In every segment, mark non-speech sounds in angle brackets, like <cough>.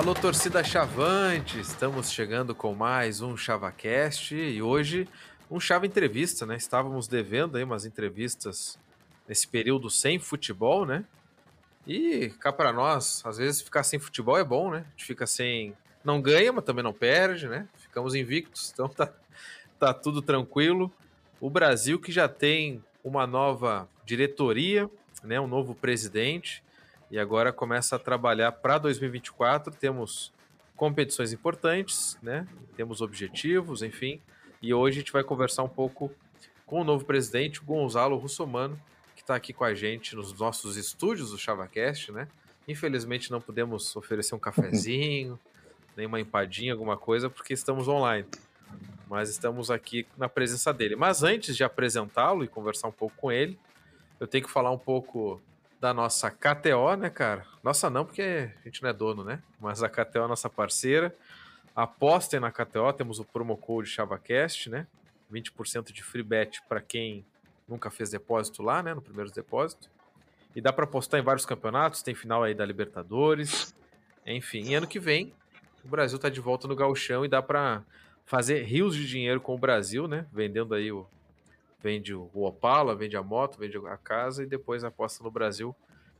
Alô, torcida Chavante! Estamos chegando com mais um ChavaCast e hoje um Chava Entrevista, né? Estávamos devendo aí umas entrevistas nesse período sem futebol, né? E cá para nós, às vezes ficar sem futebol é bom, né? A gente fica sem. Não ganha, mas também não perde, né? Ficamos invictos, <laughs> então tá, tá tudo tranquilo. O Brasil que já tem uma nova diretoria, né? Um novo presidente e agora começa a trabalhar para 2024. Temos competições importantes, né? Temos objetivos, enfim. E hoje a gente vai conversar um pouco com o novo presidente, Gonzalo Russomano, que está aqui com a gente nos nossos estúdios do ChavaCast, né? Infelizmente não podemos oferecer um cafezinho, <laughs> nem uma empadinha, alguma coisa, porque estamos online. Mas estamos aqui na presença dele. Mas antes de apresentá-lo e conversar um pouco com ele, eu tenho que falar um pouco da nossa KTO, né, cara? Nossa não, porque a gente não é dono, né? Mas a KTO é nossa parceira. Apostem na KTO, temos o promo code ChavaCast, né? 20% de free bet para quem nunca fez depósito lá, né? No primeiro depósito. E dá para apostar em vários campeonatos, tem final aí da Libertadores. Enfim, e ano que vem o Brasil tá de volta no gauchão e dá para fazer rios de dinheiro com o Brasil, né? Vendendo aí o, vende o Opala, vende a moto, vende a casa e depois aposta no Brasil,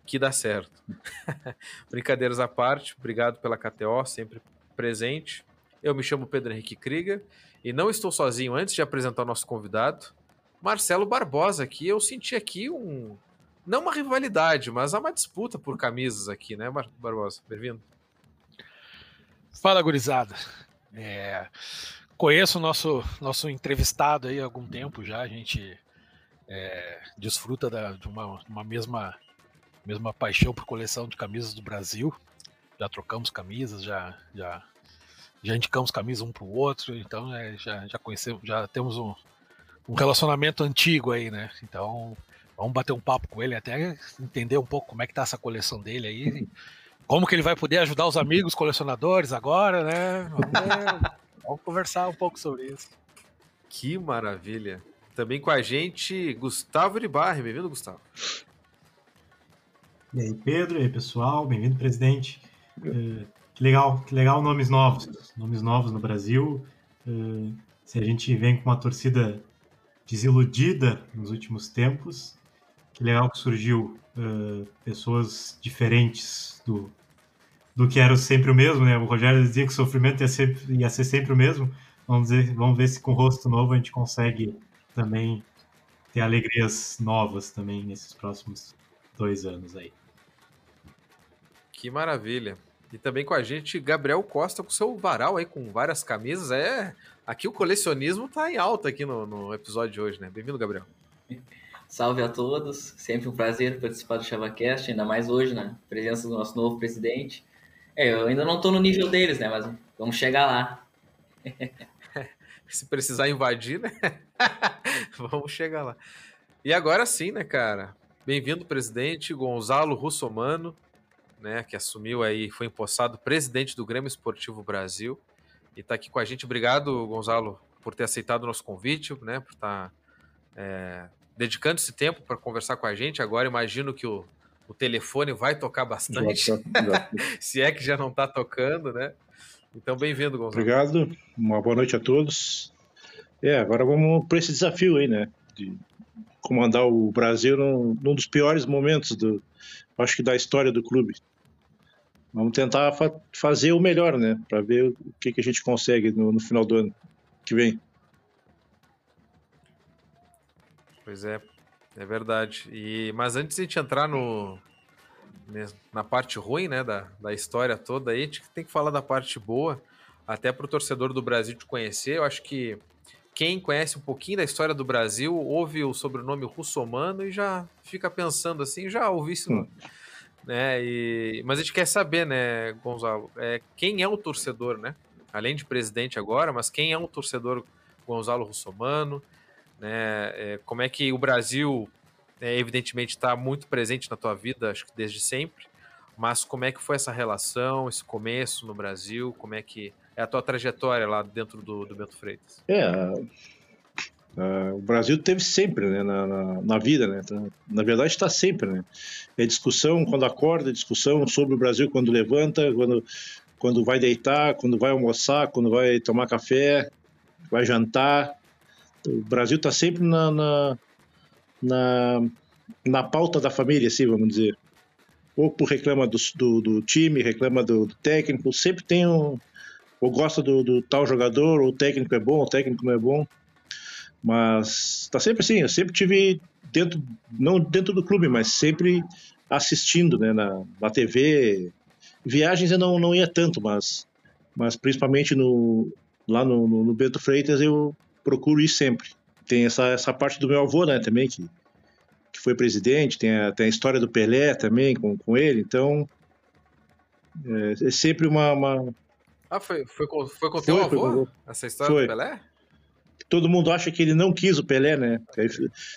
que dá certo. <laughs> Brincadeiras à parte, obrigado pela KTO, sempre presente. Eu me chamo Pedro Henrique Krieger e não estou sozinho. Antes de apresentar o nosso convidado, Marcelo Barbosa aqui. Eu senti aqui um. Não uma rivalidade, mas há uma disputa por camisas aqui, né, Barbosa? Bem-vindo. Fala, gurizada. É, conheço o nosso, nosso entrevistado aí há algum tempo já, a gente é, desfruta da, de uma, uma mesma, mesma paixão por coleção de camisas do Brasil. Já trocamos camisas, já, já, já indicamos camisas um para o outro, então é, já, já conhecemos, já temos um, um relacionamento antigo aí, né? Então vamos bater um papo com ele, até entender um pouco como é que tá essa coleção dele aí. Como que ele vai poder ajudar os amigos colecionadores agora, né? Vamos ver. Vamos conversar um pouco sobre isso. Que maravilha. Também com a gente, Gustavo Iribarri. Bem-vindo, Gustavo. E aí, Pedro, e aí, pessoal, bem-vindo, presidente. Uh, que legal, que legal nomes novos, nomes novos no Brasil. Uh, se a gente vem com uma torcida desiludida nos últimos tempos, que legal que surgiu uh, pessoas diferentes do, do que era sempre o mesmo, né? O Rogério dizia que o sofrimento ia ser, ia ser sempre o mesmo. Vamos ver, vamos ver se com o rosto novo a gente consegue também ter alegrias novas também nesses próximos dois anos aí. Que maravilha. E também com a gente, Gabriel Costa, com seu varal aí, com várias camisas. É, aqui o colecionismo tá em alta aqui no, no episódio de hoje, né? Bem-vindo, Gabriel. Salve a todos, sempre um prazer participar do ChavaCast, ainda mais hoje, na né? presença do nosso novo presidente. É, eu ainda não tô no nível deles, né? Mas vamos chegar lá. <laughs> Se precisar invadir, né? <laughs> vamos chegar lá. E agora sim, né, cara? Bem-vindo, presidente Gonzalo Russomano, né? Que assumiu aí, foi empossado presidente do Grêmio Esportivo Brasil. E tá aqui com a gente. Obrigado, Gonzalo, por ter aceitado o nosso convite, né? Por estar tá, é, dedicando esse tempo para conversar com a gente. Agora imagino que o o telefone vai tocar bastante, já tá, já. se é que já não está tocando, né? Então, bem-vindo, Gonzalo. Obrigado, uma boa noite a todos. É, agora vamos para esse desafio aí, né? De comandar o Brasil num, num dos piores momentos, do, acho que da história do clube. Vamos tentar fa fazer o melhor, né? Para ver o que, que a gente consegue no, no final do ano que vem. Pois é, é verdade. E, mas antes de a gente entrar no, na parte ruim né, da, da história toda, aí, a gente tem que falar da parte boa, até para o torcedor do Brasil te conhecer. Eu acho que quem conhece um pouquinho da história do Brasil ouve o sobrenome russomano e já fica pensando assim, já ouvi isso. Hum. Né? E, mas a gente quer saber, né, Gonzalo, é, quem é o torcedor, né? Além de presidente agora, mas quem é o torcedor Gonzalo Russomano? Né? É, como é que o Brasil, é, evidentemente, está muito presente na tua vida, acho que desde sempre, mas como é que foi essa relação, esse começo no Brasil? Como é que é a tua trajetória lá dentro do, do Bento Freitas? É, o Brasil teve sempre né, na, na, na, vida, né? Tá, na verdade está sempre, né? É discussão quando acorda, discussão sobre o Brasil quando levanta, quando quando vai deitar, quando vai almoçar, quando vai tomar café, vai jantar. O Brasil está sempre na, na, na, na, pauta da família, assim, vamos dizer. Ou por reclama do, do, do time, reclama do, do, técnico, sempre tem um. Ou gosta do, do tal jogador, ou o técnico é bom, o técnico não é bom. Mas está sempre assim, eu sempre tive dentro, não dentro do clube, mas sempre assistindo né, na, na TV. Viagens eu não, não ia tanto, mas, mas principalmente no, lá no, no, no Bento Freitas eu procuro ir sempre. Tem essa, essa parte do meu avô né, também, que, que foi presidente, tem a, tem a história do Pelé também com, com ele, então é, é sempre uma, uma... Ah, foi, foi com, foi com teu avô? Essa história foi. do Pelé? todo mundo acha que ele não quis o Pelé, né?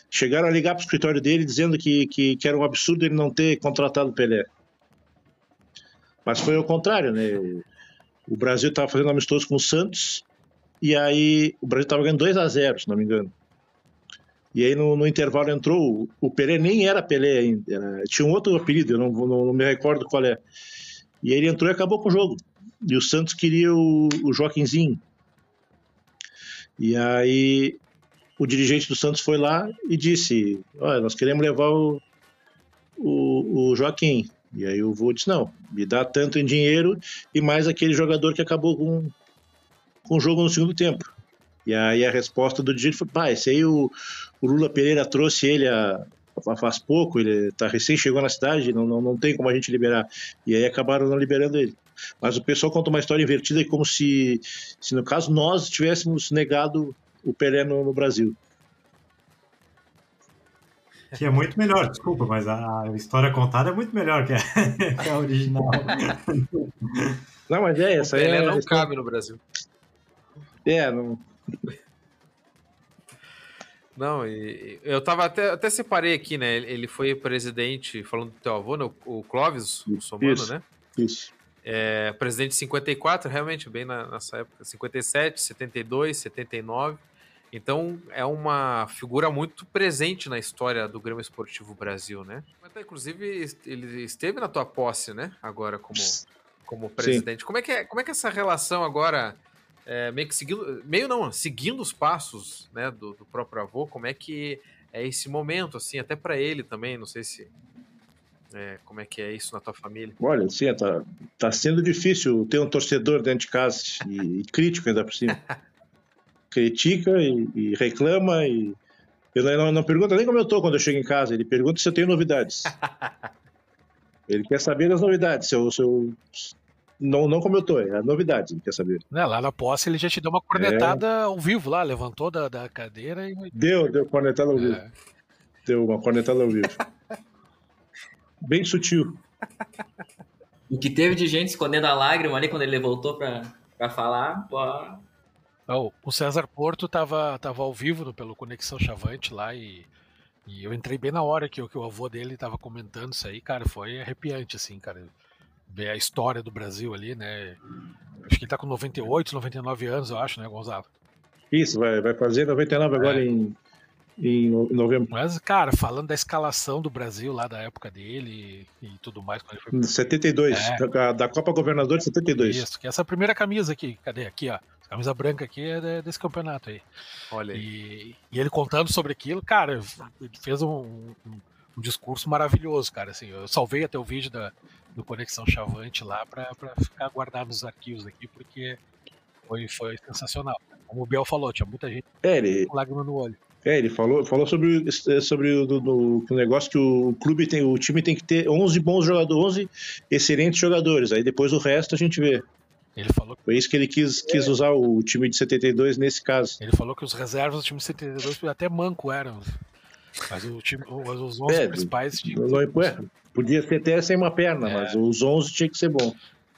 Chegaram a ligar para o escritório dele dizendo que, que, que, era um absurdo ele não ter contratado o Pelé. Mas foi o contrário, né? O Brasil estava fazendo amistoso com o Santos e aí o Brasil estava ganhando 2 a 0 se não me engano. E aí no, no intervalo entrou, o Pelé nem era Pelé ainda, era, tinha um outro apelido, eu não, não, não, me recordo qual é. E aí ele entrou e acabou com o jogo. E o Santos queria o, o Joaquimzinho. E aí o dirigente do Santos foi lá e disse: Olha, nós queremos levar o, o, o Joaquim. E aí o vô disse: Não, me dá tanto em dinheiro e mais aquele jogador que acabou com, com o jogo no segundo tempo. E aí a resposta do dirigente foi: Pai, esse aí o, o Lula Pereira trouxe ele a, a, faz pouco, ele tá recém chegou na cidade, não, não, não tem como a gente liberar. E aí acabaram não liberando ele. Mas o pessoal conta uma história invertida como se, se no caso, nós tivéssemos negado o Pelé no, no Brasil. Que é muito melhor, desculpa, mas a história contada é muito melhor que a, <laughs> que a original. <laughs> Não, mas é essa. O Pelé é, não cabe no Brasil. É, não. Não, e, eu tava até, até separei aqui, né? Ele foi presidente, falando do teu avô, né? o Clóvis, o Somano, isso, né? Isso. É, presidente de 54, realmente, bem na, nessa época, 57, 72, 79. Então é uma figura muito presente na história do Grêmio Esportivo Brasil, né? Até, inclusive, ele esteve na tua posse, né? Agora como, como presidente. Sim. Como é, que é, como é que é essa relação agora, é, meio que seguindo, meio não, seguindo os passos né, do, do próprio avô, como é que é esse momento, assim, até para ele também, não sei se é, como é que é isso na tua família? Olha, sim, tá, tá sendo difícil ter um torcedor dentro de casa e, e crítico ainda por cima. <laughs> Critica e, e, reclama e eu não, não, pergunta nem como eu tô quando eu chego em casa, ele pergunta se eu tenho novidades. <laughs> ele quer saber das novidades, se eu, se eu não, não como eu tô, é a novidade, quer saber. Né, lá na posse ele já te deu uma cornetada é... ao vivo lá, levantou da, da cadeira e. Deu, deu cornetada ao vivo. É. Deu uma cornetada ao vivo. <laughs> bem sutil. O que teve de gente escondendo a lágrima ali quando ele voltou para falar, pô. Oh, o César Porto tava, tava ao vivo no, pelo Conexão Chavante lá e, e eu entrei bem na hora que, que o avô dele tava comentando isso aí, cara, foi arrepiante, assim, cara. Ver a história do Brasil ali, né? Acho que ele tá com 98, 99 anos, eu acho, né, Gonzalo? Isso, vai, vai fazer 99 é. agora em em novembro. Mas, cara, falando da escalação do Brasil lá da época dele e, tudo mais. Quando ele foi... 72, é. da, da Copa Governador de 72. Isso, que é essa primeira camisa aqui, cadê? Aqui, ó. A camisa branca aqui é desse campeonato aí. Olha aí. E, e ele contando sobre aquilo, cara, ele fez um, um, um, discurso maravilhoso, cara. Assim, eu salvei até o vídeo da, do Conexão Chavante lá para ficar guardado nos arquivos aqui, porque foi, foi sensacional. Como o Biel falou, tinha muita gente é, ele... com lágrima no olho. É, ele falou, falou sobre, é, sobre o, do, do, o negócio que o clube tem, o time tem que ter 11 bons jogadores, 11 excelentes jogadores, aí depois o resto a gente vê. Ele falou Foi isso que ele quis, quis usar o time de 72 nesse caso. Ele falou que os reservas do time de 72 até manco eram. Mas o time, os 11 é, principais tinham. É, podia ter até sem uma perna, é. mas os 11 tinha que ser bom.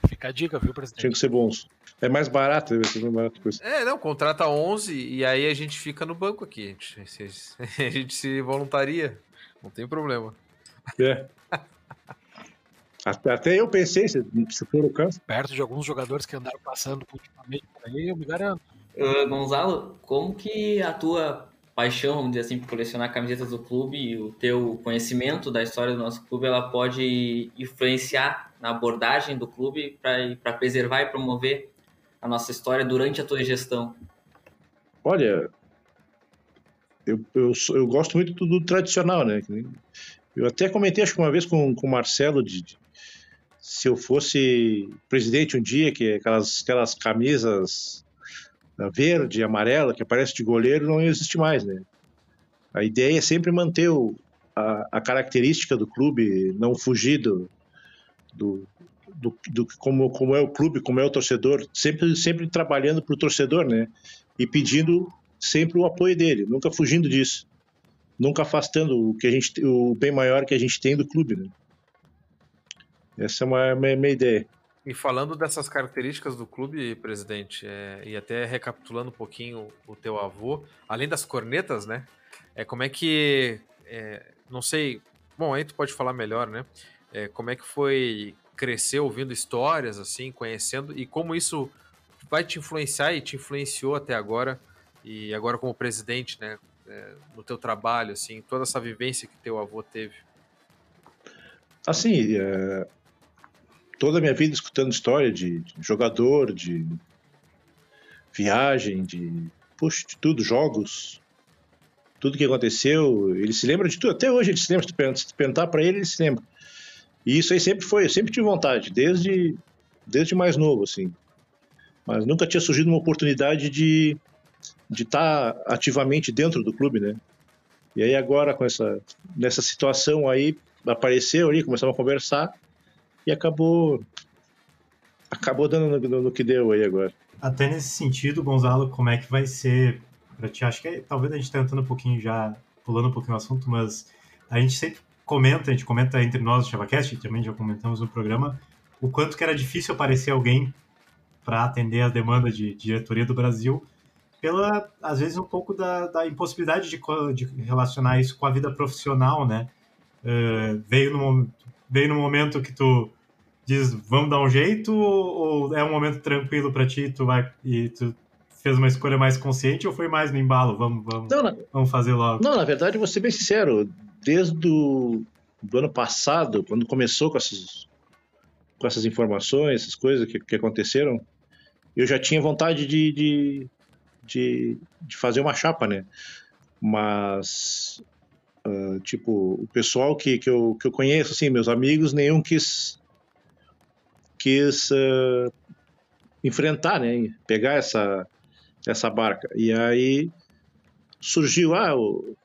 Fica a dica, viu, presidente? Tinha que ser bons. É mais barato, deve ser mais barato. Coisa. É, não, contrata 11 e aí a gente fica no banco aqui. A gente, <laughs> a gente se voluntaria. Não tem problema. É. Até eu pensei, se, se for o caso. Perto de alguns jogadores que andaram passando ultimamente por aí, eu me garanto. Uh, Gonzalo, como que a tua paixão, vamos dizer assim, por colecionar camisetas do clube e o teu conhecimento da história do nosso clube, ela pode influenciar na abordagem do clube para preservar e promover a nossa história durante a tua gestão? Olha, eu, eu, eu gosto muito do, tradicional, né? Eu até comentei, acho que uma vez com, com o Marcelo, de, de, se eu fosse presidente um dia, que aquelas, aquelas camisas verde, amarela, que aparece de goleiro, não existe mais, né? A ideia é sempre manter o, a, a, característica do clube, não fugir do, do, do, do, como, como é o clube, como é o torcedor, sempre, sempre trabalhando para o torcedor, né? E pedindo sempre o apoio dele, nunca fugindo disso, nunca afastando o que a gente, o bem maior que a gente tem do clube, né? Essa é uma, uma, uma ideia. E falando dessas características do clube, presidente, é, e até recapitulando um pouquinho o teu avô, além das cornetas, né? É como é que, é, não sei, bom, aí tu pode falar melhor, né? É, como é que foi crescer ouvindo histórias, assim, conhecendo, e como isso vai te influenciar e te influenciou até agora, e agora como presidente, né, é, no teu trabalho, assim, toda essa vivência que teu avô teve? Assim, é, toda a minha vida escutando história de, de jogador, de viagem, de, puxa, de tudo, jogos, tudo que aconteceu, ele se lembra de tudo, até hoje ele se lembra, se perguntar para ele, ele se lembra. E isso aí sempre foi, eu sempre tive vontade, desde, desde mais novo, assim. Mas nunca tinha surgido uma oportunidade de de estar tá ativamente dentro do clube, né? E aí agora com essa nessa situação aí apareceu ali, começamos a conversar e acabou acabou dando no, no, que deu aí agora. Até nesse sentido, Gonzalo, como é que vai ser para ti? Acho que talvez a gente tá entrando um pouquinho já pulando um pouquinho o assunto, mas a gente sempre comenta, a gente comenta entre nós, o ChavaCast, também já comentamos no programa, o quanto que era difícil aparecer alguém para atender as demandas de, de, diretoria do Brasil, pela, às vezes, um pouco da, da impossibilidade de, de, relacionar isso com a vida profissional, né? Uh, veio, no, veio no momento que tu diz, vamos dar um jeito, ou, ou é um momento tranquilo para ti tu vai, e tu fez uma escolha mais consciente, ou foi mais no embalo, vamos, vamos, não, não, vamos fazer logo? Não, na verdade, vou ser bem sincero, desde o do ano passado, quando começou com essas, com essas informações, essas coisas que, que aconteceram, eu já tinha vontade de, de, de, de fazer uma chapa, né? Mas, uh, tipo, o pessoal que, que, eu, que eu conheço, assim, meus amigos, nenhum quis, quis uh, enfrentar, né? Pegar essa, essa barca. E aí surgiu, ah, o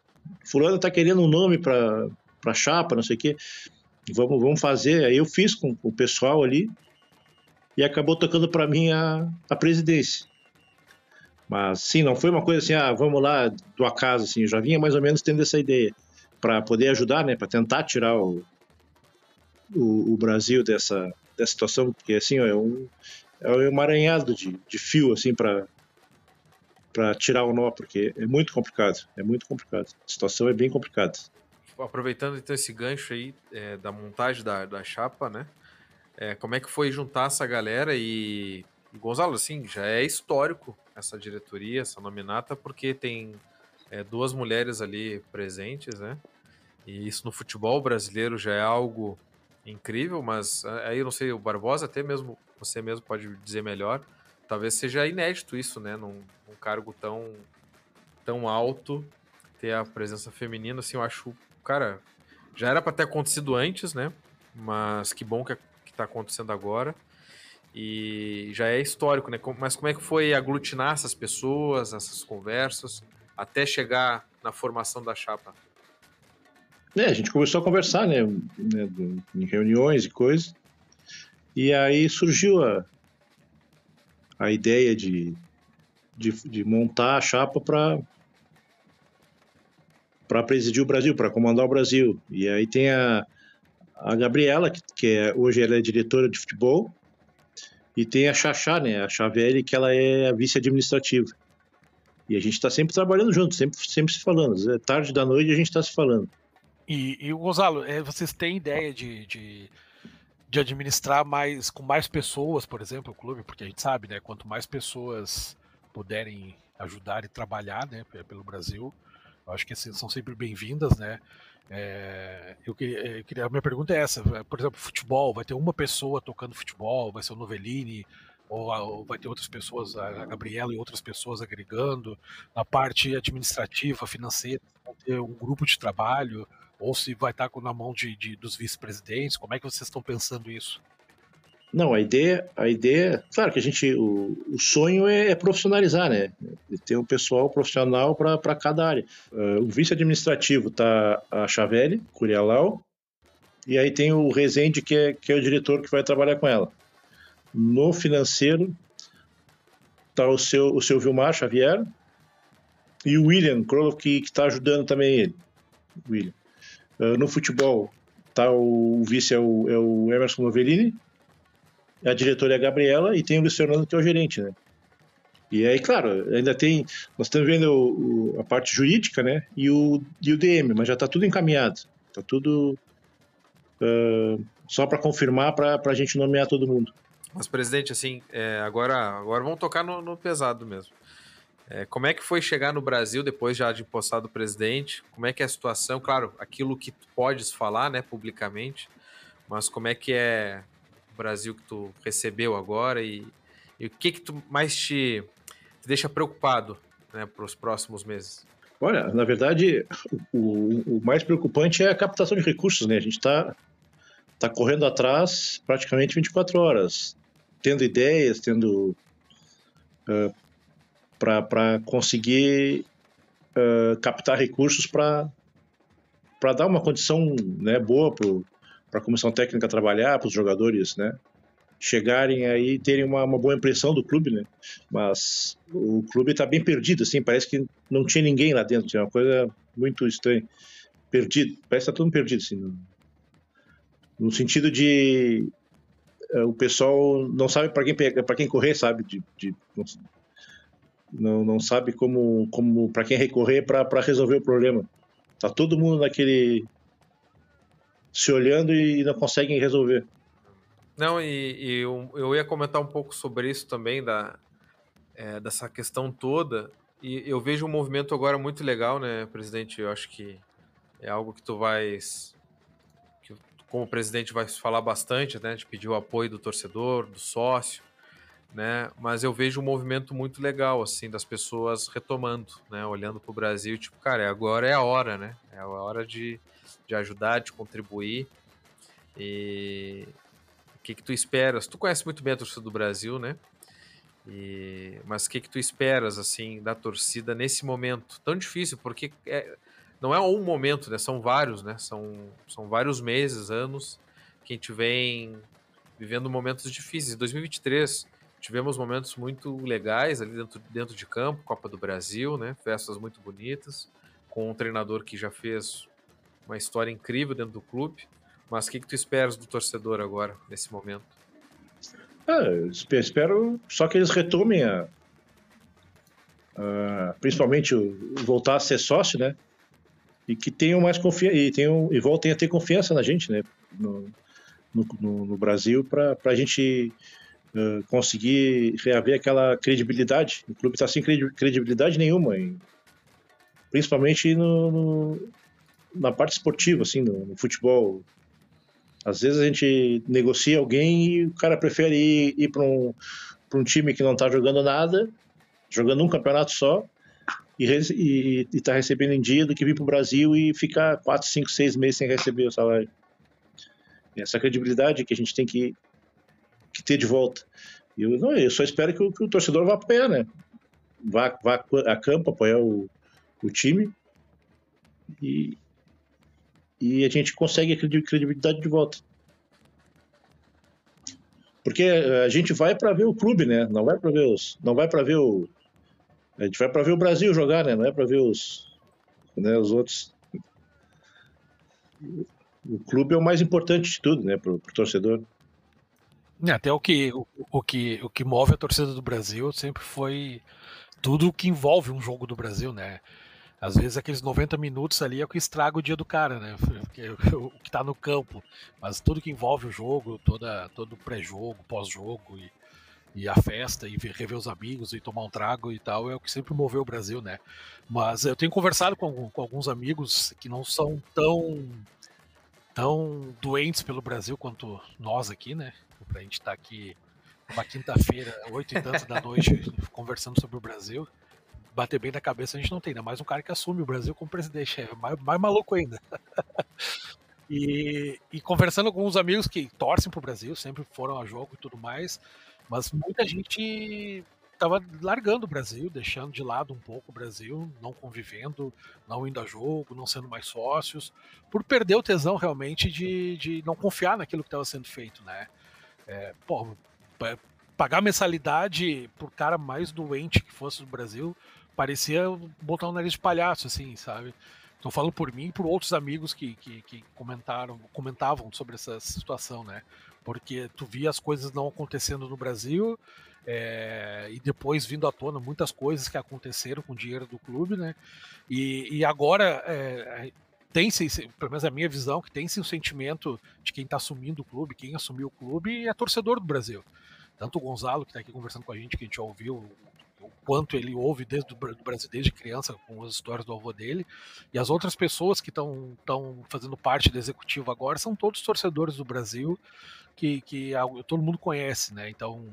fulano tá querendo um nome para para chapa, não sei o quê. Vamos, vamos fazer. Aí eu fiz com, o pessoal ali e acabou tocando para mim a, a presidência. Mas sim, não foi uma coisa assim, ah, vamos lá do acaso, assim, eu já vinha mais ou menos tendo essa ideia para poder ajudar, né, para tentar tirar o, o, o, Brasil dessa, dessa situação, porque assim, ó, é um é um emaranhado de, de fio assim para para tirar o nó, porque é muito complicado, é muito complicado. A situação é bem complicada aproveitando então esse gancho aí é, da montagem da, da chapa, né? É, como é que foi juntar essa galera e, e, Gonzalo, assim, já é histórico essa diretoria, essa nominata, porque tem é, duas mulheres ali presentes, né? E isso no futebol brasileiro já é algo incrível, mas é, aí eu não sei, o Barbosa até mesmo, você mesmo pode dizer melhor, talvez seja inédito isso, né? Num, num cargo tão, tão alto, ter a presença feminina, assim, eu acho cara, já era para ter acontecido antes, né? Mas que bom que, que tá acontecendo agora. E já é histórico, né? Mas como é que foi aglutinar essas pessoas, essas conversas, até chegar na formação da chapa? É, a gente começou a conversar, né? né em reuniões e coisas. E aí surgiu a, a ideia de, de, de montar a chapa para para presidir o Brasil, para comandar o Brasil. E aí tem a, a Gabriela, que, que é, hoje ela é diretora de futebol, e tem a Xaxá, né, a Chavelli, que ela é a vice-administrativa. E a gente está sempre trabalhando junto, sempre, sempre se falando. É tarde da noite a gente está se falando. E, e Gonzalo, é, vocês têm ideia de, de, de, administrar mais com mais pessoas, por exemplo, o clube? Porque a gente sabe, né? Quanto mais pessoas puderem ajudar e trabalhar né, pelo Brasil, eu acho que assim, são sempre bem-vindas, né? É, eu, queria, eu queria, a minha pergunta é essa: por exemplo, futebol, vai ter uma pessoa tocando futebol, vai ser o Novellini, ou, ou, vai ter outras pessoas, a Gabriela e outras pessoas agregando, na parte administrativa, financeira, vai ter um grupo de trabalho, ou se vai estar na mão de, de dos vice-presidentes, como é que vocês estão pensando isso? Não, a ideia, a ideia, claro que a gente, o, o sonho é, é profissionalizar, né? Ter um pessoal profissional para cada área. Uh, o vice administrativo tá a Chavelli, Curialau, e aí tem o Rezende, que é, que é o diretor que vai trabalhar com ela. No financeiro, tá o seu, o seu Vilmar Xavier e o William Kroloff, que está ajudando também ele. William. Uh, no futebol, tá o, o vice é o, é o Emerson Novellini, a diretora é a Gabriela e tem o Luciano que é o gerente, né? E aí, claro, ainda tem. Nós estamos vendo o, o, a parte jurídica, né? E o, e o DM, mas já está tudo encaminhado. Está tudo uh, só para confirmar, para a gente nomear todo mundo. Mas, presidente, assim, é, agora, agora vamos tocar no, no pesado mesmo. É, como é que foi chegar no Brasil depois já de empossado o presidente? Como é que é a situação? Claro, aquilo que tu podes falar, né, publicamente, mas como é que é Brasil que tu recebeu agora e, e o que que tu mais te, te deixa preocupado né, para os próximos meses? Olha, na verdade, o, o, mais preocupante é a captação de recursos, né? A gente está tá correndo atrás praticamente 24 horas, tendo ideias, tendo uh, para conseguir uh, captar recursos para dar uma condição né, boa para a comissão técnica trabalhar, para os jogadores, né? Chegarem aí terem uma, uma, boa impressão do clube, né? Mas o clube está bem perdido, assim, parece que não tinha ninguém lá dentro, é uma coisa muito estranha. Perdido, parece que está todo perdido, assim, no, no sentido de uh, o pessoal não sabe para quem para quem correr, sabe? De, de, não, não sabe como, como para quem recorrer para resolver o problema. Tá todo mundo naquele se olhando e não conseguem resolver. Não, e, e eu, eu, ia comentar um pouco sobre isso também, da, é, dessa questão toda. E eu vejo um movimento agora muito legal, né, presidente? Eu acho que é algo que tu vais. Que, como presidente, vai falar bastante, né? De pedir o apoio do torcedor, do sócio, né? Mas eu vejo um movimento muito legal, assim, das pessoas retomando, né? Olhando para o Brasil, tipo, cara, agora é a hora, né? É a hora de de ajudar, de contribuir. E o que, que tu esperas? Tu conhece muito bem a torcida do Brasil, né? E... Mas o que, que tu esperas assim da torcida nesse momento tão difícil? Porque é... não é um momento, né? São vários, né? São, são vários meses, anos que a gente vem vivendo momentos difíceis. Em 2023 tivemos momentos muito legais ali dentro, dentro de campo, Copa do Brasil, né? Festas muito bonitas, com um treinador que já fez uma história incrível dentro do clube. Mas o que, que tu esperas do torcedor agora, nesse momento? É, espero só que eles retomem a, a, principalmente o, voltar a ser sócio, né? E que tenham mais confiança e, tenham, e voltem a ter confiança na gente, né? No, no, no Brasil, para a gente uh, conseguir reaver aquela credibilidade. O clube está sem credibilidade nenhuma, principalmente no, no, na parte esportiva, assim, no, no, futebol. Às vezes a gente negocia alguém e o cara prefere ir, ir para um, um time que não está jogando nada, jogando um campeonato só, e está recebendo em dia do que vir para o Brasil e ficar 4, 5, 6 meses sem receber o salário. Essa credibilidade que a gente tem que, que ter de volta. Eu, não, eu só espero que o, que o torcedor vá apoiar, né? Vá, vá a campo apoiar o, o time e, e a gente consegue a credibilidade de volta. Porque a gente vai para ver o clube, né? Não vai para ver os, não vai para ver o a gente vai para ver o Brasil jogar, né? Não é para ver os, né, os outros. O clube é o mais importante de tudo, né, para o torcedor. É, até o que, o, o, que, o que move a torcida do Brasil sempre foi tudo o que envolve um jogo do Brasil, né? Às vezes aqueles 90 minutos ali é o que estraga o dia do cara, né? <laughs> O que tá no campo. Mas tudo que envolve o jogo, toda, todo pré-jogo, pós-jogo e, e a festa e ver, rever os amigos e tomar um trago e tal é o que sempre moveu o Brasil, né? Mas eu tenho conversado com, com alguns amigos que não são tão tão doentes pelo Brasil quanto nós aqui, né? Pra gente estar tá aqui uma quinta-feira, oito e tanto da noite, <laughs> conversando sobre o Brasil. Bater bem na cabeça a gente não tem, ainda mais um cara que assume o Brasil como presidente. É mais, mais maluco ainda. <laughs> e, e conversando com uns amigos que torcem pro Brasil, sempre foram a jogo e tudo mais, mas muita gente estava largando o Brasil, deixando de lado um pouco o Brasil, não convivendo, não indo a jogo, não sendo mais sócios, por perder o tesão realmente de, de não confiar naquilo que estava sendo feito, né? É, pô, pagar mensalidade por cara mais doente que fosse do Brasil parecia botar um nariz de palhaço, assim, sabe? Estou falando por mim e por outros amigos que, que, que, comentaram, comentavam sobre essa situação, né? Porque tu via as coisas não acontecendo no Brasil é, e depois vindo à tona muitas coisas que aconteceram com o dinheiro do clube, né? E, e agora é, tem-se, pelo menos a minha visão, que tem-se o sentimento de quem está assumindo o clube, quem assumiu o clube é torcedor do Brasil. Tanto o Gonzalo, que está aqui conversando com a gente, que a gente já ouviu o quanto ele ouve desde o Brasil desde criança com as histórias do avô dele e as outras pessoas que estão fazendo parte do executivo agora são todos torcedores do Brasil que, que todo mundo conhece, né? Então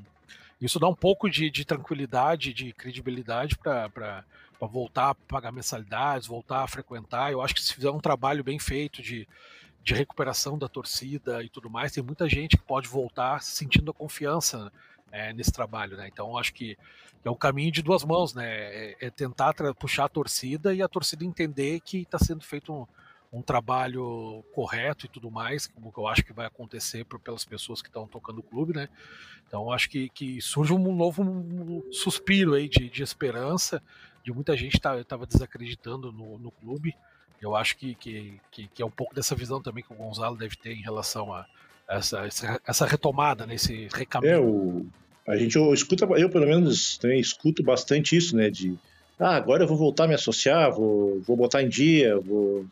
isso dá um pouco de, de tranquilidade, de credibilidade para voltar a pagar mensalidades, voltar a frequentar. Eu acho que se fizer um trabalho bem feito de, de recuperação da torcida e tudo mais, tem muita gente que pode voltar sentindo a confiança é, nesse trabalho, né? Então acho que é um caminho de duas mãos, né? É, é tentar puxar a torcida e a torcida entender que está sendo feito um, um, trabalho correto e tudo mais, como eu acho que vai acontecer por, pelas pessoas que estão tocando o clube, né? Então acho que, que surge um novo suspiro aí de, de esperança, de muita gente estava tá, desacreditando no, no clube. Eu acho que, que, que, é um pouco dessa visão também que o Gonzalo deve ter em relação a, essa, essa retomada, nesse né, recaminho. É, o, a gente escuta, eu pelo menos também escuto bastante isso, né? De ah, agora eu vou voltar a me associar, vou, vou botar em dia, vou,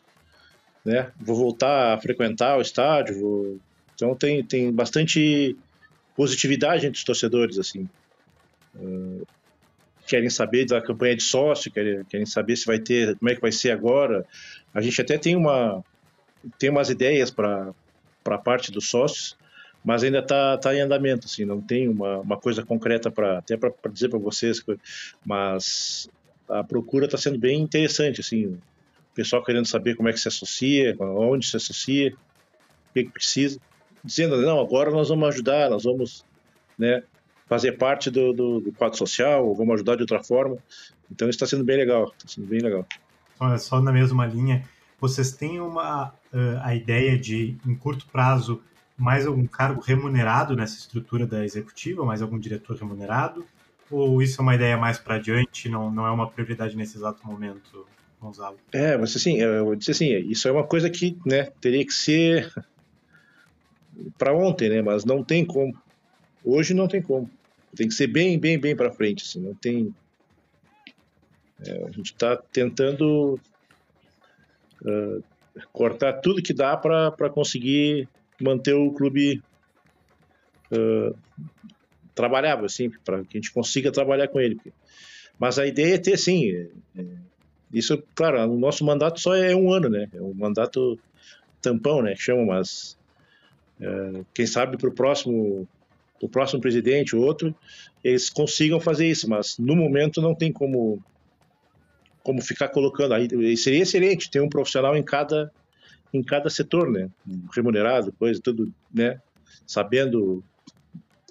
né, vou voltar a frequentar o estádio. Vou... Então tem, tem bastante positividade entre os torcedores, assim. Uh, querem saber da campanha de sócio, querem, querem saber se vai ter, como é que vai ser agora. A gente até tem uma tem umas ideias para a parte dos sócios, mas ainda está tá em andamento, assim, não tem uma, uma coisa concreta para até para dizer para vocês, mas a procura está sendo bem interessante, assim, o pessoal querendo saber como é que se associa, onde se associa, o que, que precisa, dizendo, não, agora nós vamos ajudar, nós vamos, né, fazer parte do, do, do quadro social, ou vamos ajudar de outra forma, então está sendo bem legal, está sendo bem legal. Olha, só na mesma linha, vocês têm uma uh, a ideia de, em curto prazo, mais algum cargo remunerado nessa estrutura da executiva, mais algum diretor remunerado? Ou isso é uma ideia mais para adiante, não, não é uma prioridade nesse exato momento, Gonzalo? É, mas assim, eu vou dizer assim, isso é uma coisa que né, teria que ser <laughs> para ontem, né? Mas não tem como. Hoje não tem como. Tem que ser bem, bem, bem para frente, assim, não tem. É, a gente está tentando uh, cortar tudo que dá para conseguir manter o clube uh, trabalhável, assim, para que a gente consiga trabalhar com ele. Mas a ideia é ter, sim, é, é, isso, claro, o nosso mandato só é um ano, né? É um mandato tampão, né? Chama, mas é, quem sabe para o próximo, o próximo presidente ou outro, eles consigam fazer isso, mas no momento não tem como como ficar colocando aí seria excelente ter um profissional em cada em cada setor, né? Remunerado, coisa, tudo, né? Sabendo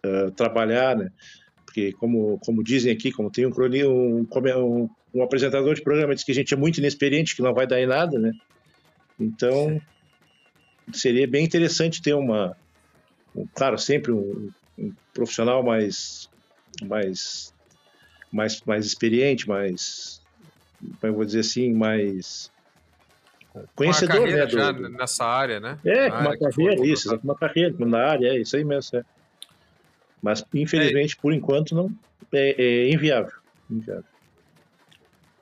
uh, trabalhar, né? Porque como como dizem aqui, como tem um, um, um, um apresentador de programa diz que a gente é muito inexperiente, que não vai dar em nada, né? Então seria bem interessante ter uma, um, claro, sempre um, um profissional mais mais mais mais experiente, mais como eu vou dizer assim, mais conhecedor, né? Do, já nessa área, né? É, com uma carreira, isso, uma carreira na área, é isso aí mesmo. É. Mas, infelizmente, é. por enquanto, não é, é inviável, inviável.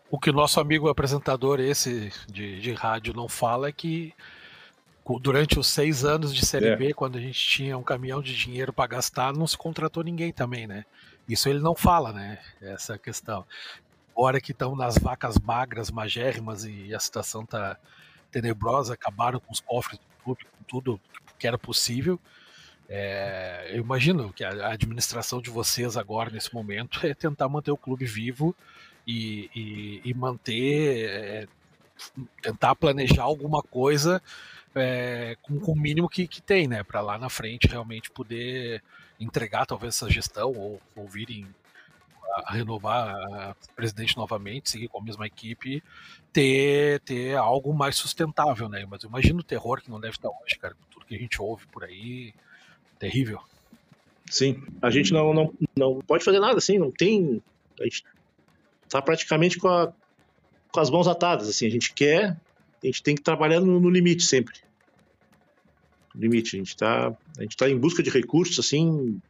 O que o nosso amigo apresentador esse de, de rádio não fala é que durante os seis anos de Série é. B, quando a gente tinha um caminhão de dinheiro para gastar, não se contratou ninguém também, né? Isso ele não fala, né? Essa questão. Agora que estão nas vacas magras, magérrimas e a situação tá tenebrosa, acabaram com os cofres do clube, com tudo que era possível. É, eu imagino que a administração de vocês agora, nesse momento, <laughs> é tentar manter o clube vivo e, e, e manter, é, tentar planejar alguma coisa é, com, com, o mínimo que, que tem, né? Para lá na frente realmente poder entregar talvez essa gestão ou, ou virem a, a renovar a presidente novamente, seguir com a mesma equipe, ter, ter algo mais sustentável, né? Mas eu imagino o terror que não deve estar hoje, cara, tudo que a gente ouve por aí, terrível. Sim, a gente não, não, não pode fazer nada assim, não tem. A gente tá praticamente com, a, com as mãos atadas, assim, a gente quer, a gente tem que trabalhar no, no limite sempre. Limite, a gente tá, gente tá em busca de recursos, assim,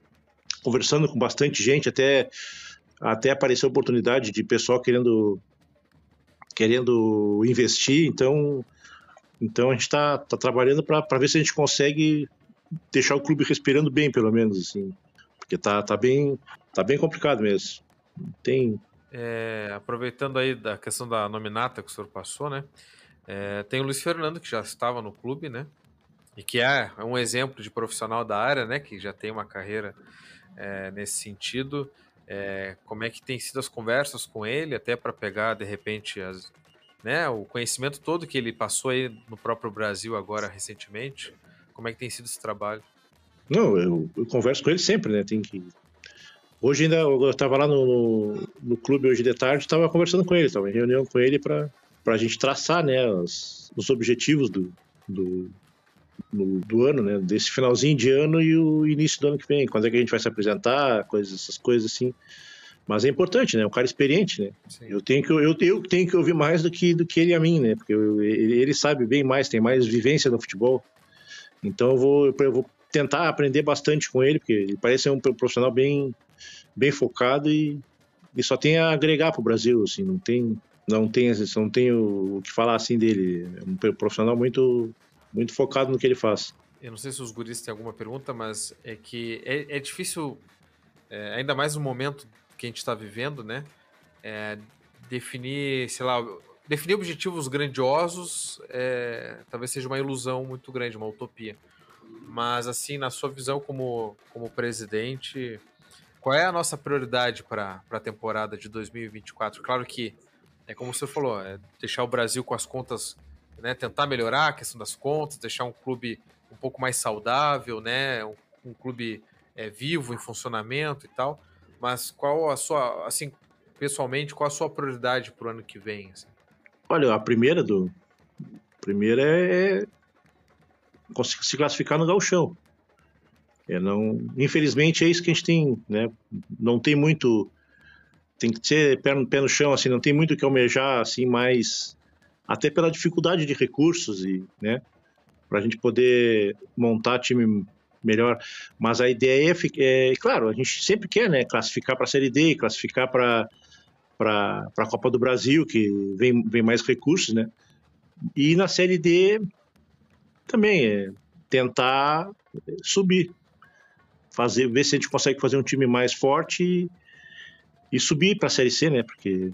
conversando com bastante gente, até até apareceu oportunidade de pessoal querendo querendo investir, então então a gente está tá trabalhando para ver se a gente consegue deixar o clube respirando bem, pelo menos assim, porque tá, tá bem tá bem complicado mesmo. Tem é, aproveitando aí da questão da nominata que o senhor passou, né? É, tem o Luiz Fernando que já estava no clube, né? E que é um exemplo de profissional da área, né? Que já tem uma carreira é, nesse sentido. É, como é que tem sido as conversas com ele, até para pegar, de repente, as, né, o conhecimento todo que ele passou aí no próprio Brasil agora recentemente. Como é que tem sido esse trabalho? Não, eu, eu converso com ele sempre, né? Tem que. Hoje ainda eu estava lá no, no, no, clube hoje de tarde, estava conversando com ele, estava em reunião com ele para a gente traçar, né, os, os objetivos do, do, no, do ano, né? Desse finalzinho de ano e o início do ano que vem. Quando é que a gente vai se apresentar, coisas, essas coisas assim. Mas é importante, né? Um cara experiente, né? Eu tenho que eu, eu tenho que ouvir mais do que do que ele a mim, né? Porque eu, ele, ele, sabe bem mais, tem mais vivência no futebol. Então eu vou, eu vou tentar aprender bastante com ele, porque ele parece ser um profissional bem bem focado e, e só tem a agregar para o Brasil, assim, não tem não tem não tem o, o que falar assim dele. É um profissional muito muito focado no que ele faz. Eu não sei se os guris têm alguma pergunta, mas é que é, é difícil, é, ainda mais no momento que a gente está vivendo, né? É, definir, sei lá, definir objetivos grandiosos é, talvez seja uma ilusão muito grande, uma utopia. Mas, assim, na sua visão como, como presidente, qual é a nossa prioridade para a temporada de 2024? Claro que, é como você falou, é deixar o Brasil com as contas né, tentar melhorar a questão das contas, deixar um clube um pouco mais saudável, né, um, um clube é, vivo em funcionamento e tal. Mas qual a sua, assim, pessoalmente, qual a sua prioridade para o ano que vem? Assim? Olha, a primeira do primeira é se classificar no gauchão. É não, infelizmente é isso que a gente tem, né? Não tem muito, tem que ser pé no, pé no chão, assim, não tem muito que almejar assim mais até pela dificuldade de recursos e, né, para a gente poder montar time melhor. Mas a ideia é, é, claro, a gente sempre quer, né, classificar para a Série D, classificar para para a Copa do Brasil, que vem, vem mais recursos, né? E na Série D também é tentar subir, fazer, ver se a gente consegue fazer um time mais forte e, e subir para a Série C, né? Porque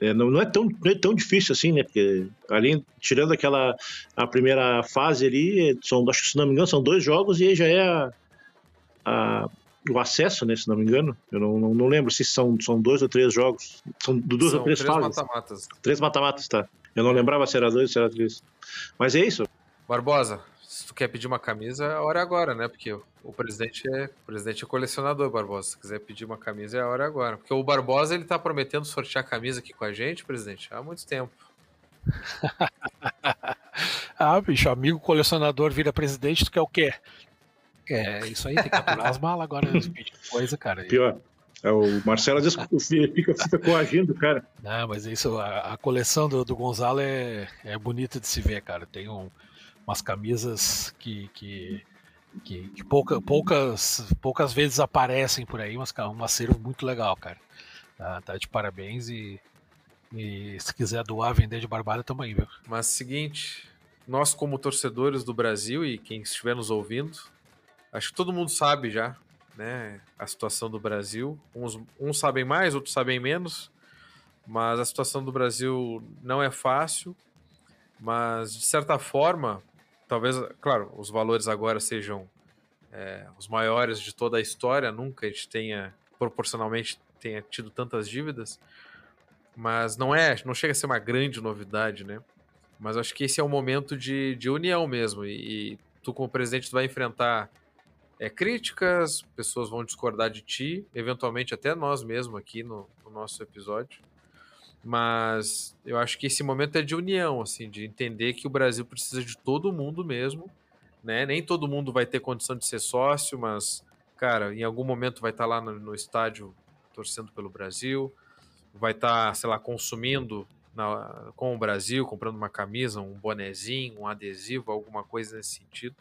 é, não, não, é tão, não é tão difícil assim, né? Porque além, tirando aquela a primeira fase ali, são, acho que se não me engano, são dois jogos e aí já é a, a, o acesso, né? Se não me engano. Eu não, não, não, lembro se são, são dois ou três jogos. São duas são ou três, três fases. Mata-matas. Três mata-matas, tá. Eu não lembrava se era dois ou se era três. Mas é isso. Barbosa, se tu quer pedir uma camisa, a hora é agora, né? Porque o presidente é, o presidente é colecionador, Barbosa. Se quiser pedir uma camisa, é a hora é agora. Porque o Barbosa, ele tá prometendo sortear camisa aqui com a gente, presidente, há muito tempo. <laughs> ah, bicho, amigo colecionador vira presidente, tu quer o quê? É isso aí, tem que aturar as malas agora, pedir coisa, cara. Pior. É, o Marcelo às vezes <laughs> fica, fica coagindo, cara. Não, mas isso, a, a coleção do, do Gonzalo é, é bonita de se ver, cara. Tem um, umas camisas que, que que, que pouca, poucas, poucas vezes aparecem por aí, mas um acervo muito legal, cara. Tá, tá de parabéns e, e se quiser doar, vender de barbada, também, viu? Mas seguinte, nós como torcedores do Brasil e quem estiver nos ouvindo, acho que todo mundo sabe já, né, a situação do Brasil. Uns, uns sabem mais, outros sabem menos, mas a situação do Brasil não é fácil. Mas de certa forma, talvez, claro, os valores agora sejam é, os maiores de toda a história. Nunca a gente tenha proporcionalmente tenha tido tantas dívidas, mas não é, não chega a ser uma grande novidade, né? Mas acho que esse é um momento de, de união mesmo. E, e tu, como presidente, tu vai enfrentar é, críticas, pessoas vão discordar de ti, eventualmente até nós mesmos aqui no, no, nosso episódio. Mas eu acho que esse momento é de união, assim, de entender que o Brasil precisa de todo mundo mesmo, né? Nem todo mundo vai ter condição de ser sócio, mas, cara, em algum momento vai estar lá no, no estádio torcendo pelo Brasil, vai estar, sei lá, consumindo na, com o Brasil, comprando uma camisa, um bonezinho, um adesivo, alguma coisa nesse sentido.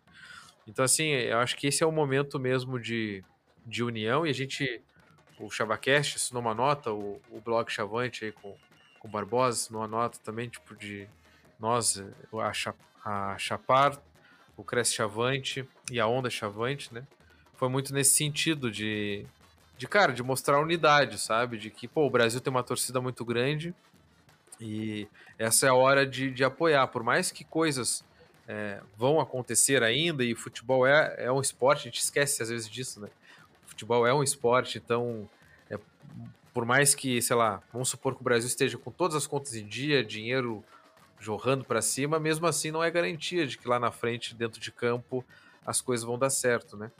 Então, assim, eu acho que esse é o momento mesmo de, de união e a gente, o Chavacast assinou uma nota, o, o blog Chavante aí com, com o Barbosa assinou uma nota também, tipo, de nós, a, a Chapar, o Cresce Chavante e a Onda Chavante, né? Foi muito nesse sentido de, de, cara, de mostrar unidade, sabe? De que, pô, o Brasil tem uma torcida muito grande, e essa é a hora de, de apoiar, por mais que coisas é, vão acontecer ainda, e futebol é, é um esporte, a gente esquece às vezes disso, né? futebol é um esporte, então, é, por mais que, sei lá, vamos supor que o Brasil esteja com todas as contas em dia, dinheiro jorrando para cima, mesmo assim não é garantia de que lá na frente, dentro de campo, as coisas vão dar certo, né?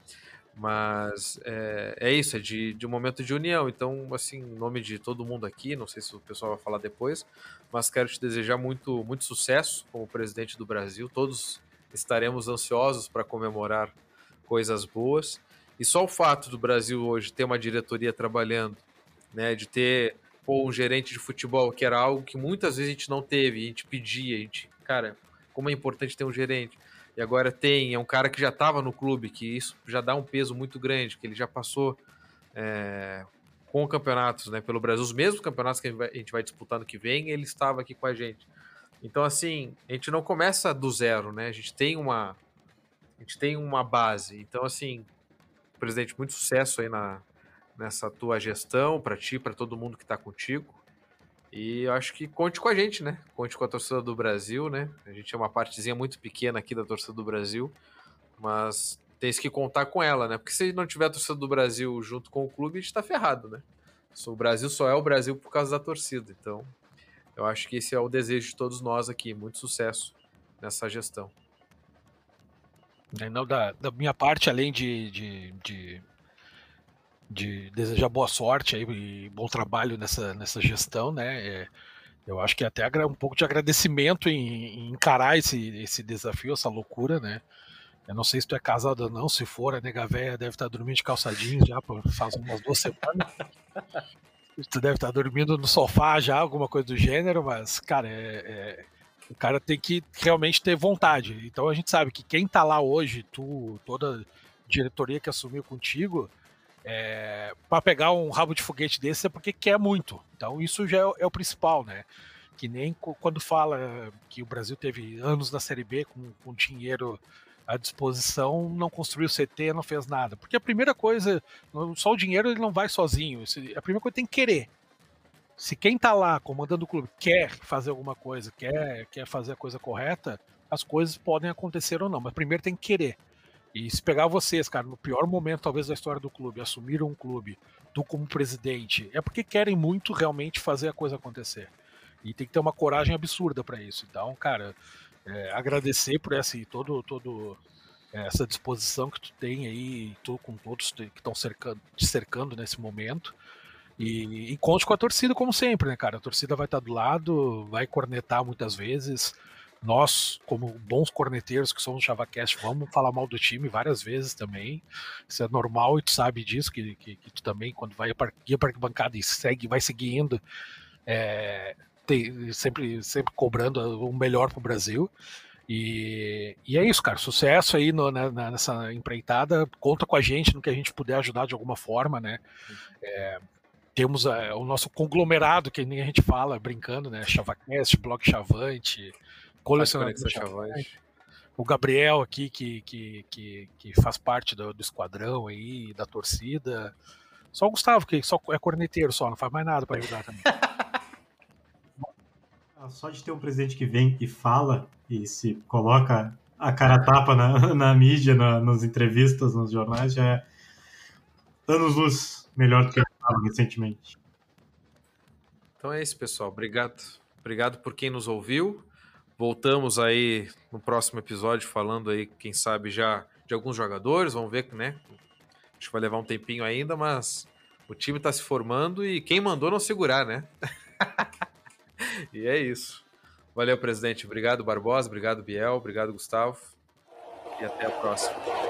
Mas é, é isso, é de, de um momento de união. Então, assim, em nome de todo mundo aqui, não sei se o pessoal vai falar depois, mas quero te desejar muito, muito sucesso como presidente do Brasil. Todos estaremos ansiosos para comemorar coisas boas. E só o fato do Brasil hoje ter uma diretoria trabalhando, né, de ter pô, um gerente de futebol, que era algo que muitas vezes a gente não teve, a gente pedia, a gente, cara, como é importante ter um gerente e agora tem, é um cara que já estava no clube, que isso já dá um peso muito grande, que ele já passou é, com campeonatos né, pelo Brasil, os mesmos campeonatos que a gente, vai, no que vem, ele estava aqui com a gente. Então, assim, a gente não começa do zero, né? A gente tem uma, a gente tem uma base. Então, assim, presidente, muito sucesso aí na, nessa tua gestão, para ti, para todo mundo que está contigo. E acho que conte com a gente, né? Conte com a torcida do Brasil, né? A gente é uma partezinha muito pequena aqui da torcida do Brasil, mas tem que contar com ela, né? Porque se não tiver a torcida do Brasil junto com o clube, a gente tá ferrado, né? O Brasil só é o Brasil por causa da torcida. Então, eu acho que esse é o desejo de todos nós aqui. Muito sucesso nessa gestão. É, não, da, da minha parte, além de, de, de de desejar boa sorte aí, e bom trabalho nessa, nessa gestão, né? É, eu acho que até um pouco de agradecimento em, em, encarar esse, esse desafio, essa loucura, né? Eu não sei se tu é casado ou não, se for, a nega véia deve estar dormindo de calçadinhos já faz umas duas semanas. <laughs> tu deve estar dormindo no sofá já, alguma coisa do gênero, mas, cara, é, é, o cara tem que realmente ter vontade. Então a gente sabe que quem tá lá hoje, tu, toda diretoria que assumiu contigo, é, para pegar um rabo de foguete desse é porque quer muito. Então isso já é, é, o principal, né? Que nem quando fala que o Brasil teve anos na Série B com, com dinheiro à disposição, não construiu CT, não fez nada. Porque a primeira coisa, só o dinheiro ele não vai sozinho. A primeira coisa tem que querer. Se quem tá lá comandando o clube quer fazer alguma coisa, quer, quer fazer a coisa correta, as coisas podem acontecer ou não, mas primeiro tem que querer. E se pegar vocês, cara, no pior momento talvez da história do clube, assumiram um clube, tu como presidente, é porque querem muito realmente fazer a coisa acontecer. E tem que ter uma coragem absurda para isso. Então, cara, é, agradecer por essa todo todo é, essa disposição que tu tem aí, tu com todos que estão cercando, te cercando nesse momento. E, e conte com a torcida como sempre, né, cara? A torcida vai estar do lado, vai cornetar muitas vezes, nós, como bons corneteiros que somos ChavaCast, vamos falar mal do time várias vezes também. Isso é normal e tu sabe disso, que, que, que tu também, quando vai para a bancada e segue, vai seguindo, é, tem, sempre, sempre cobrando o melhor para o Brasil. E, e, é isso, cara. Sucesso aí no, né, nessa empreitada. Conta com a gente no que a gente puder ajudar de alguma forma, né? É, temos é, o nosso conglomerado, que nem a gente fala brincando, né? ChavaCast, Blog Chavante, colecionador de chavante. O Gabriel aqui, que, que, que, que faz parte do, do, esquadrão aí, da torcida. Só o Gustavo, que só é corneteiro só, não faz mais nada para ajudar também. <laughs> Ah, só de ter um presidente que vem e fala e se coloca a cara tapa na, <laughs> na mídia, na, nas entrevistas, nos jornais, já é anos luz melhor do que eu estava recentemente. Então é isso, pessoal. Obrigado. Obrigado por quem nos ouviu. Voltamos aí no próximo episódio falando aí, quem sabe, já de alguns jogadores. Vamos ver, né? Acho que vai levar um tempinho ainda, mas o time está se formando e quem mandou não segurar, né? <laughs> e é isso. Valeu, presidente. Obrigado, Barbosa. Obrigado, Biel. Obrigado, Gustavo. E até a próxima.